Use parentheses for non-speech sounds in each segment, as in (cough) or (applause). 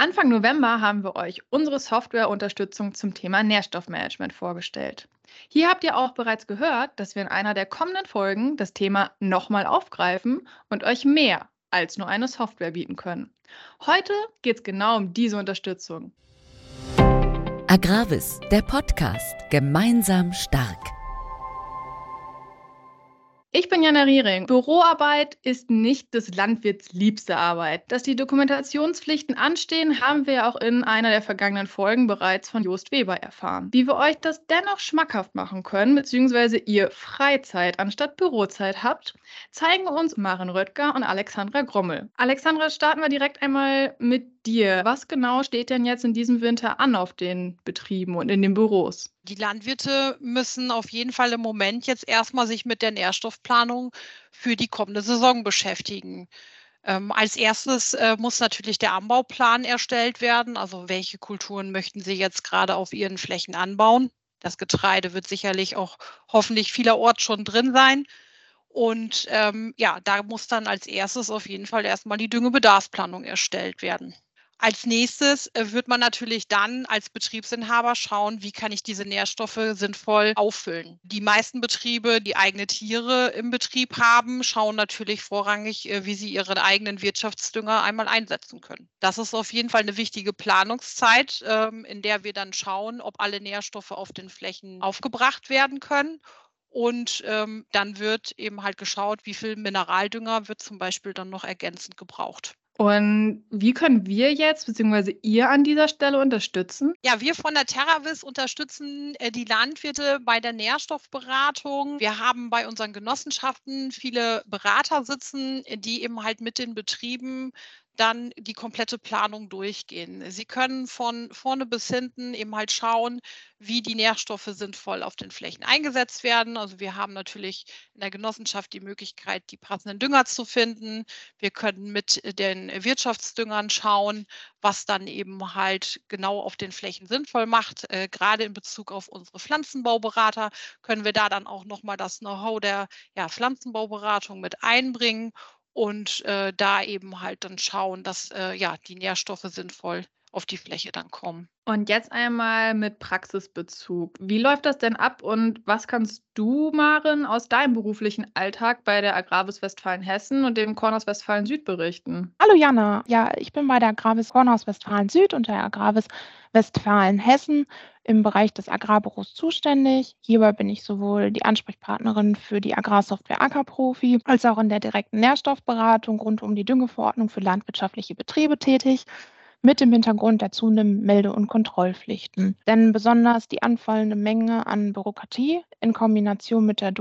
Anfang November haben wir euch unsere Softwareunterstützung zum Thema Nährstoffmanagement vorgestellt. Hier habt ihr auch bereits gehört, dass wir in einer der kommenden Folgen das Thema nochmal aufgreifen und euch mehr als nur eine Software bieten können. Heute geht es genau um diese Unterstützung. Agravis, der Podcast, gemeinsam stark. Ich bin Jana Riering. Büroarbeit ist nicht des Landwirts liebste Arbeit. Dass die Dokumentationspflichten anstehen, haben wir auch in einer der vergangenen Folgen bereits von Jost Weber erfahren. Wie wir euch das dennoch schmackhaft machen können, beziehungsweise ihr Freizeit anstatt Bürozeit habt, zeigen uns Maren Röttger und Alexandra Grommel. Alexandra, starten wir direkt einmal mit dir. Was genau steht denn jetzt in diesem Winter an auf den Betrieben und in den Büros? Die Landwirte müssen auf jeden Fall im Moment jetzt erstmal sich mit der Nährstoffplanung für die kommende Saison beschäftigen. Ähm, als erstes äh, muss natürlich der Anbauplan erstellt werden. Also welche Kulturen möchten Sie jetzt gerade auf Ihren Flächen anbauen? Das Getreide wird sicherlich auch hoffentlich vielerorts schon drin sein. Und ähm, ja, da muss dann als erstes auf jeden Fall erstmal die Düngebedarfsplanung erstellt werden. Als nächstes äh, wird man natürlich dann als Betriebsinhaber schauen, wie kann ich diese Nährstoffe sinnvoll auffüllen. Die meisten Betriebe, die eigene Tiere im Betrieb haben, schauen natürlich vorrangig, äh, wie sie ihren eigenen Wirtschaftsdünger einmal einsetzen können. Das ist auf jeden Fall eine wichtige Planungszeit, ähm, in der wir dann schauen, ob alle Nährstoffe auf den Flächen aufgebracht werden können und ähm, dann wird eben halt geschaut, wie viel Mineraldünger wird zum Beispiel dann noch ergänzend gebraucht. Und wie können wir jetzt bzw. ihr an dieser Stelle unterstützen? Ja, wir von der Terravis unterstützen äh, die Landwirte bei der Nährstoffberatung. Wir haben bei unseren Genossenschaften viele Berater sitzen, die eben halt mit den Betrieben dann die komplette Planung durchgehen. Sie können von vorne bis hinten eben halt schauen, wie die Nährstoffe sinnvoll auf den Flächen eingesetzt werden. Also wir haben natürlich in der Genossenschaft die Möglichkeit, die passenden Dünger zu finden. Wir können mit den Wirtschaftsdüngern schauen, was dann eben halt genau auf den Flächen sinnvoll macht. Äh, gerade in Bezug auf unsere Pflanzenbauberater können wir da dann auch nochmal das Know-how der ja, Pflanzenbauberatung mit einbringen und äh, da eben halt dann schauen, dass äh, ja die Nährstoffe sinnvoll auf die Fläche dann kommen. Und jetzt einmal mit Praxisbezug. Wie läuft das denn ab und was kannst du, Maren, aus deinem beruflichen Alltag bei der Agravis Westfalen-Hessen und dem Kornhaus Westfalen-Süd berichten? Hallo Jana, ja, ich bin bei der Agravis Kornhaus Westfalen-Süd und der Agravis Westfalen-Hessen im Bereich des Agrarbüros zuständig. Hierbei bin ich sowohl die Ansprechpartnerin für die Agrarsoftware Ackerprofi als auch in der direkten Nährstoffberatung rund um die Düngeverordnung für landwirtschaftliche Betriebe tätig mit dem Hintergrund der zunehmenden Melde- und Kontrollpflichten. Denn besonders die anfallende Menge an Bürokratie in Kombination mit der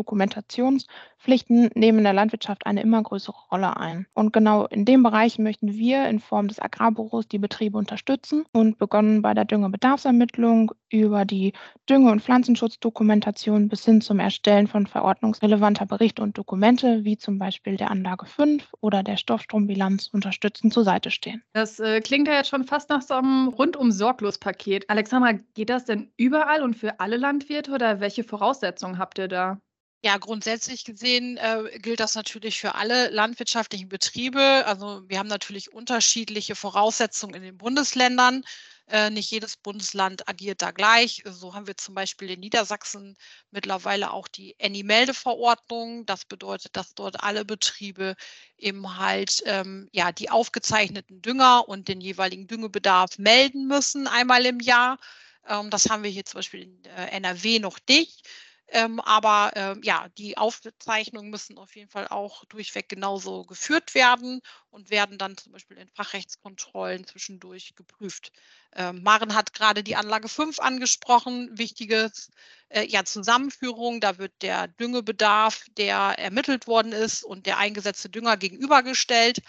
Dokumentationspflichten nehmen in der Landwirtschaft eine immer größere Rolle ein. Und genau in dem Bereich möchten wir in Form des Agrarbüros die Betriebe unterstützen und begonnen bei der Düngebedarfsermittlung über die Dünge- und Pflanzenschutzdokumentation bis hin zum Erstellen von verordnungsrelevanter Berichte und Dokumente, wie zum Beispiel der Anlage 5 oder der Stoffstrombilanz, unterstützend zur Seite stehen. Das äh, klingt ja jetzt schon fast nach so einem rundum sorglos Paket. Alexandra, geht das denn überall und für alle Landwirte oder welche Voraussetzungen habt ihr da? Ja, grundsätzlich gesehen äh, gilt das natürlich für alle landwirtschaftlichen Betriebe. Also wir haben natürlich unterschiedliche Voraussetzungen in den Bundesländern. Äh, nicht jedes Bundesland agiert da gleich. So haben wir zum Beispiel in Niedersachsen mittlerweile auch die ENI-Meldeverordnung. Das bedeutet, dass dort alle Betriebe eben halt ähm, ja, die aufgezeichneten Dünger und den jeweiligen Düngebedarf melden müssen einmal im Jahr. Ähm, das haben wir hier zum Beispiel in äh, NRW noch nicht. Ähm, aber ähm, ja, die Aufzeichnungen müssen auf jeden Fall auch durchweg genauso geführt werden und werden dann zum Beispiel in Fachrechtskontrollen zwischendurch geprüft. Ähm, Maren hat gerade die Anlage 5 angesprochen, wichtiges äh, ja, Zusammenführung. Da wird der Düngebedarf, der ermittelt worden ist und der eingesetzte Dünger gegenübergestellt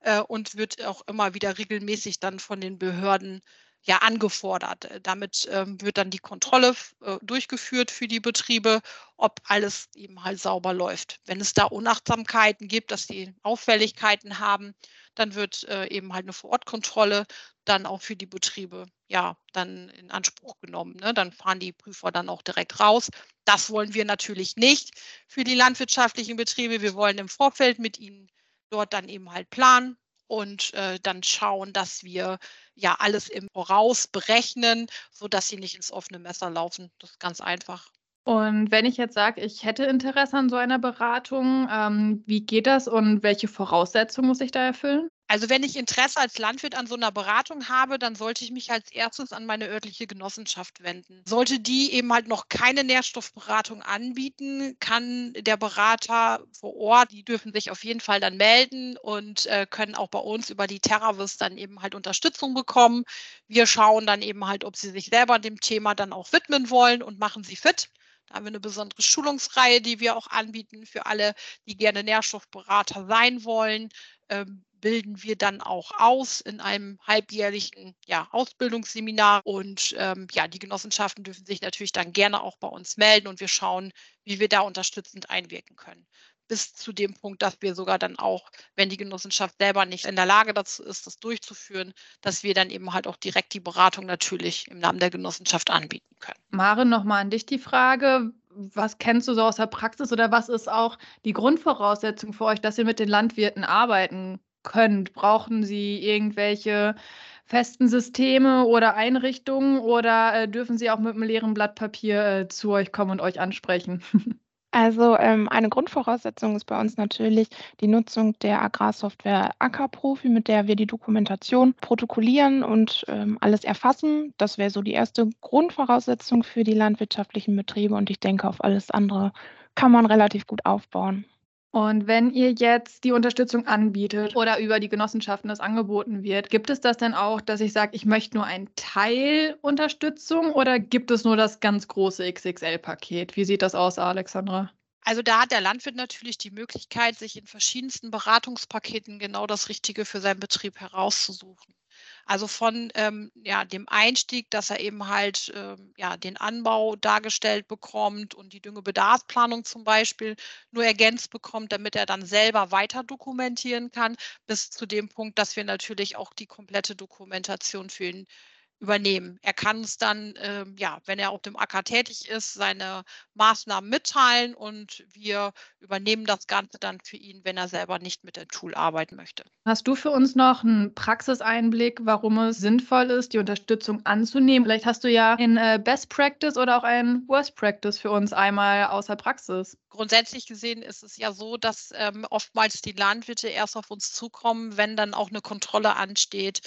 äh, und wird auch immer wieder regelmäßig dann von den Behörden ja angefordert. Äh, damit ähm, wird dann die Kontrolle äh, durchgeführt für die Betriebe, ob alles eben halt sauber läuft. Wenn es da Unachtsamkeiten gibt, dass die Auffälligkeiten haben, dann wird äh, eben halt eine Vorortkontrolle dann auch für die Betriebe ja dann in Anspruch genommen. Ne? Dann fahren die Prüfer dann auch direkt raus. Das wollen wir natürlich nicht für die landwirtschaftlichen Betriebe. Wir wollen im Vorfeld mit ihnen dort dann eben halt planen und äh, dann schauen, dass wir ja alles im Voraus berechnen, sodass sie nicht ins offene Messer laufen. Das ist ganz einfach. Und wenn ich jetzt sage, ich hätte Interesse an so einer Beratung, ähm, wie geht das und welche Voraussetzungen muss ich da erfüllen? Also wenn ich Interesse als Landwirt an so einer Beratung habe, dann sollte ich mich als erstes an meine örtliche Genossenschaft wenden. Sollte die eben halt noch keine Nährstoffberatung anbieten, kann der Berater vor Ort, die dürfen sich auf jeden Fall dann melden und äh, können auch bei uns über die Terravis dann eben halt Unterstützung bekommen. Wir schauen dann eben halt, ob sie sich selber dem Thema dann auch widmen wollen und machen sie fit. Da haben wir eine besondere Schulungsreihe, die wir auch anbieten für alle, die gerne Nährstoffberater sein wollen. Ähm, bilden wir dann auch aus in einem halbjährlichen ja, Ausbildungsseminar. Und ähm, ja, die Genossenschaften dürfen sich natürlich dann gerne auch bei uns melden und wir schauen, wie wir da unterstützend einwirken können. Bis zu dem Punkt, dass wir sogar dann auch, wenn die Genossenschaft selber nicht in der Lage dazu ist, das durchzuführen, dass wir dann eben halt auch direkt die Beratung natürlich im Namen der Genossenschaft anbieten können. Maren, nochmal an dich die Frage was kennst du so aus der Praxis oder was ist auch die Grundvoraussetzung für euch, dass ihr mit den Landwirten arbeiten könnt? Brauchen Sie irgendwelche festen Systeme oder Einrichtungen oder äh, dürfen Sie auch mit einem leeren Blatt Papier äh, zu euch kommen und euch ansprechen? (laughs) Also ähm, eine Grundvoraussetzung ist bei uns natürlich die Nutzung der Agrarsoftware Ackerprofi, mit der wir die Dokumentation protokollieren und ähm, alles erfassen. Das wäre so die erste Grundvoraussetzung für die landwirtschaftlichen Betriebe und ich denke, auf alles andere kann man relativ gut aufbauen. Und wenn ihr jetzt die Unterstützung anbietet oder über die Genossenschaften das angeboten wird, gibt es das denn auch, dass ich sage, ich möchte nur einen Teil Unterstützung oder gibt es nur das ganz große XXL-Paket? Wie sieht das aus, Alexandra? Also da hat der Landwirt natürlich die Möglichkeit, sich in verschiedensten Beratungspaketen genau das Richtige für seinen Betrieb herauszusuchen. Also von ähm, ja, dem Einstieg, dass er eben halt ähm, ja, den Anbau dargestellt bekommt und die Düngebedarfsplanung zum Beispiel nur ergänzt bekommt, damit er dann selber weiter dokumentieren kann, bis zu dem Punkt, dass wir natürlich auch die komplette Dokumentation für ihn übernehmen. Er kann es dann, ähm, ja, wenn er auf dem Acker tätig ist, seine Maßnahmen mitteilen und wir übernehmen das Ganze dann für ihn, wenn er selber nicht mit dem Tool arbeiten möchte. Hast du für uns noch einen Praxiseinblick, warum es sinnvoll ist, die Unterstützung anzunehmen? Vielleicht hast du ja ein äh, Best Practice oder auch ein Worst Practice für uns einmal außer Praxis. Grundsätzlich gesehen ist es ja so, dass ähm, oftmals die Landwirte erst auf uns zukommen, wenn dann auch eine Kontrolle ansteht.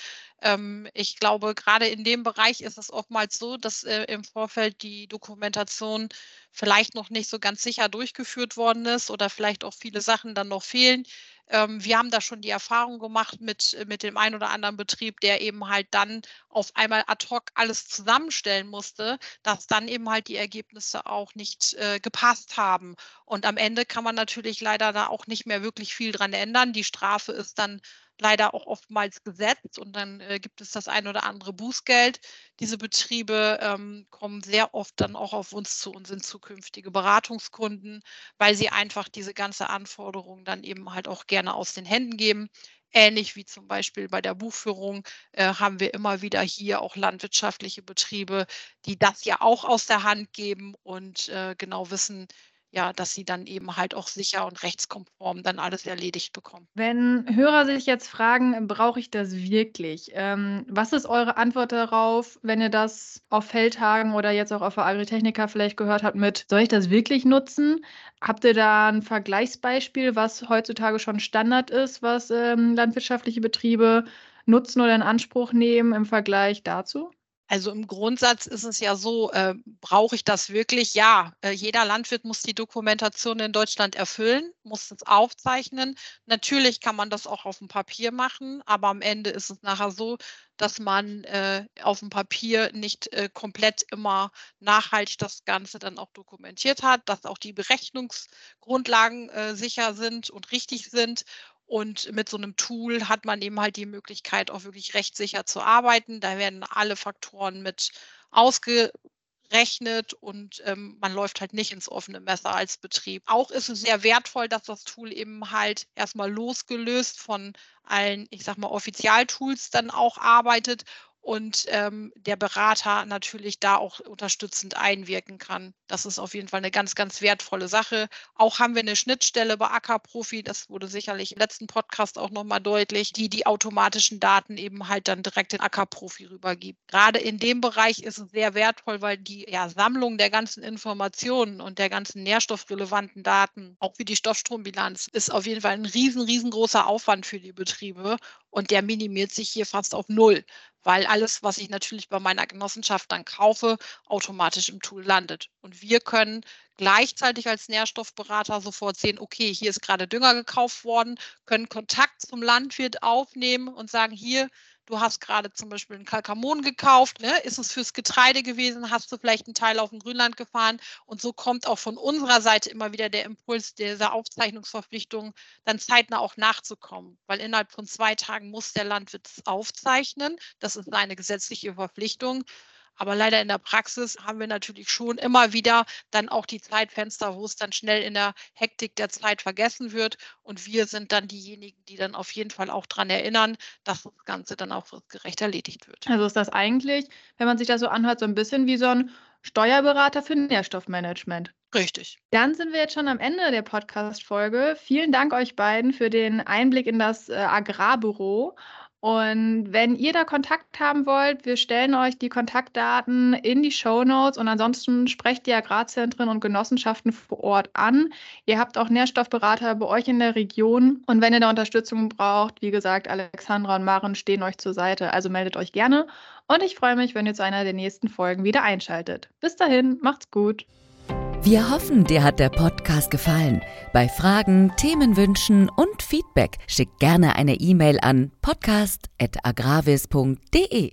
Ähm, ich glaube, gerade in dem Bereich ist es oftmals so, dass äh, im Vorfeld die Dokumentation vielleicht noch nicht so ganz sicher durchgeführt worden ist oder vielleicht auch viele Sachen dann noch fehlen. Ähm, wir haben da schon die Erfahrung gemacht mit, äh, mit dem einen oder anderen Betrieb, der eben halt dann auf einmal ad hoc alles zusammenstellen musste, dass dann eben halt die Ergebnisse auch nicht äh, gepasst haben. Und am Ende kann man natürlich leider da auch nicht mehr wirklich viel dran ändern. Die Strafe ist dann leider auch oftmals gesetzt und dann äh, gibt es das ein oder andere Bußgeld. Diese Betriebe ähm, kommen sehr oft dann auch auf uns zu und sind zukünftige Beratungskunden, weil sie einfach diese ganze Anforderung dann eben halt auch gerne aus den Händen geben. Ähnlich wie zum Beispiel bei der Buchführung äh, haben wir immer wieder hier auch landwirtschaftliche Betriebe, die das ja auch aus der Hand geben und äh, genau wissen, ja, dass sie dann eben halt auch sicher und rechtskonform dann alles erledigt bekommen. Wenn Hörer sich jetzt fragen, brauche ich das wirklich? Ähm, was ist eure Antwort darauf, wenn ihr das auf Feldtagen oder jetzt auch auf der Agritechnica vielleicht gehört habt mit, soll ich das wirklich nutzen? Habt ihr da ein Vergleichsbeispiel, was heutzutage schon Standard ist, was ähm, landwirtschaftliche Betriebe nutzen oder in Anspruch nehmen im Vergleich dazu? Also im Grundsatz ist es ja so, äh, brauche ich das wirklich? Ja, äh, jeder Landwirt muss die Dokumentation in Deutschland erfüllen, muss es aufzeichnen. Natürlich kann man das auch auf dem Papier machen, aber am Ende ist es nachher so, dass man äh, auf dem Papier nicht äh, komplett immer nachhaltig das Ganze dann auch dokumentiert hat, dass auch die Berechnungsgrundlagen äh, sicher sind und richtig sind und mit so einem Tool hat man eben halt die Möglichkeit, auch wirklich rechtssicher zu arbeiten. Da werden alle Faktoren mit ausgerechnet und ähm, man läuft halt nicht ins offene Messer als Betrieb. Auch ist es sehr wertvoll, dass das Tool eben halt erstmal losgelöst von allen, ich sag mal, Offizialtools dann auch arbeitet und ähm, der Berater natürlich da auch unterstützend einwirken kann. Das ist auf jeden Fall eine ganz, ganz wertvolle Sache. Auch haben wir eine Schnittstelle bei Ackerprofi, das wurde sicherlich im letzten Podcast auch nochmal deutlich, die die automatischen Daten eben halt dann direkt in Ackerprofi rübergibt. Gerade in dem Bereich ist es sehr wertvoll, weil die ja, Sammlung der ganzen Informationen und der ganzen nährstoffrelevanten Daten, auch wie die Stoffstrombilanz, ist auf jeden Fall ein riesen, riesengroßer Aufwand für die Betriebe und der minimiert sich hier fast auf null weil alles, was ich natürlich bei meiner Genossenschaft dann kaufe, automatisch im Tool landet. Und wir können gleichzeitig als Nährstoffberater sofort sehen, okay, hier ist gerade Dünger gekauft worden, können Kontakt zum Landwirt aufnehmen und sagen, hier, du hast gerade zum Beispiel einen Kalkamon gekauft, ne? ist es fürs Getreide gewesen, hast du vielleicht einen Teil auf dem Grünland gefahren und so kommt auch von unserer Seite immer wieder der Impuls dieser Aufzeichnungsverpflichtung, dann zeitnah auch nachzukommen, weil innerhalb von zwei Tagen muss der Landwirt aufzeichnen, das ist seine gesetzliche Verpflichtung. Aber leider in der Praxis haben wir natürlich schon immer wieder dann auch die Zeitfenster, wo es dann schnell in der Hektik der Zeit vergessen wird. Und wir sind dann diejenigen, die dann auf jeden Fall auch daran erinnern, dass das Ganze dann auch gerecht erledigt wird. Also ist das eigentlich, wenn man sich das so anhört, so ein bisschen wie so ein Steuerberater für Nährstoffmanagement. Richtig. Dann sind wir jetzt schon am Ende der Podcast-Folge. Vielen Dank euch beiden für den Einblick in das äh, Agrarbüro. Und wenn ihr da Kontakt haben wollt, wir stellen euch die Kontaktdaten in die Show Notes und ansonsten sprecht die Agrarzentren und Genossenschaften vor Ort an. Ihr habt auch Nährstoffberater bei euch in der Region und wenn ihr da Unterstützung braucht, wie gesagt, Alexandra und Maren stehen euch zur Seite, also meldet euch gerne und ich freue mich, wenn ihr zu einer der nächsten Folgen wieder einschaltet. Bis dahin, macht's gut. Wir hoffen, dir hat der Podcast gefallen. Bei Fragen, Themenwünschen und Feedback schick gerne eine E-Mail an podcast.agravis.de.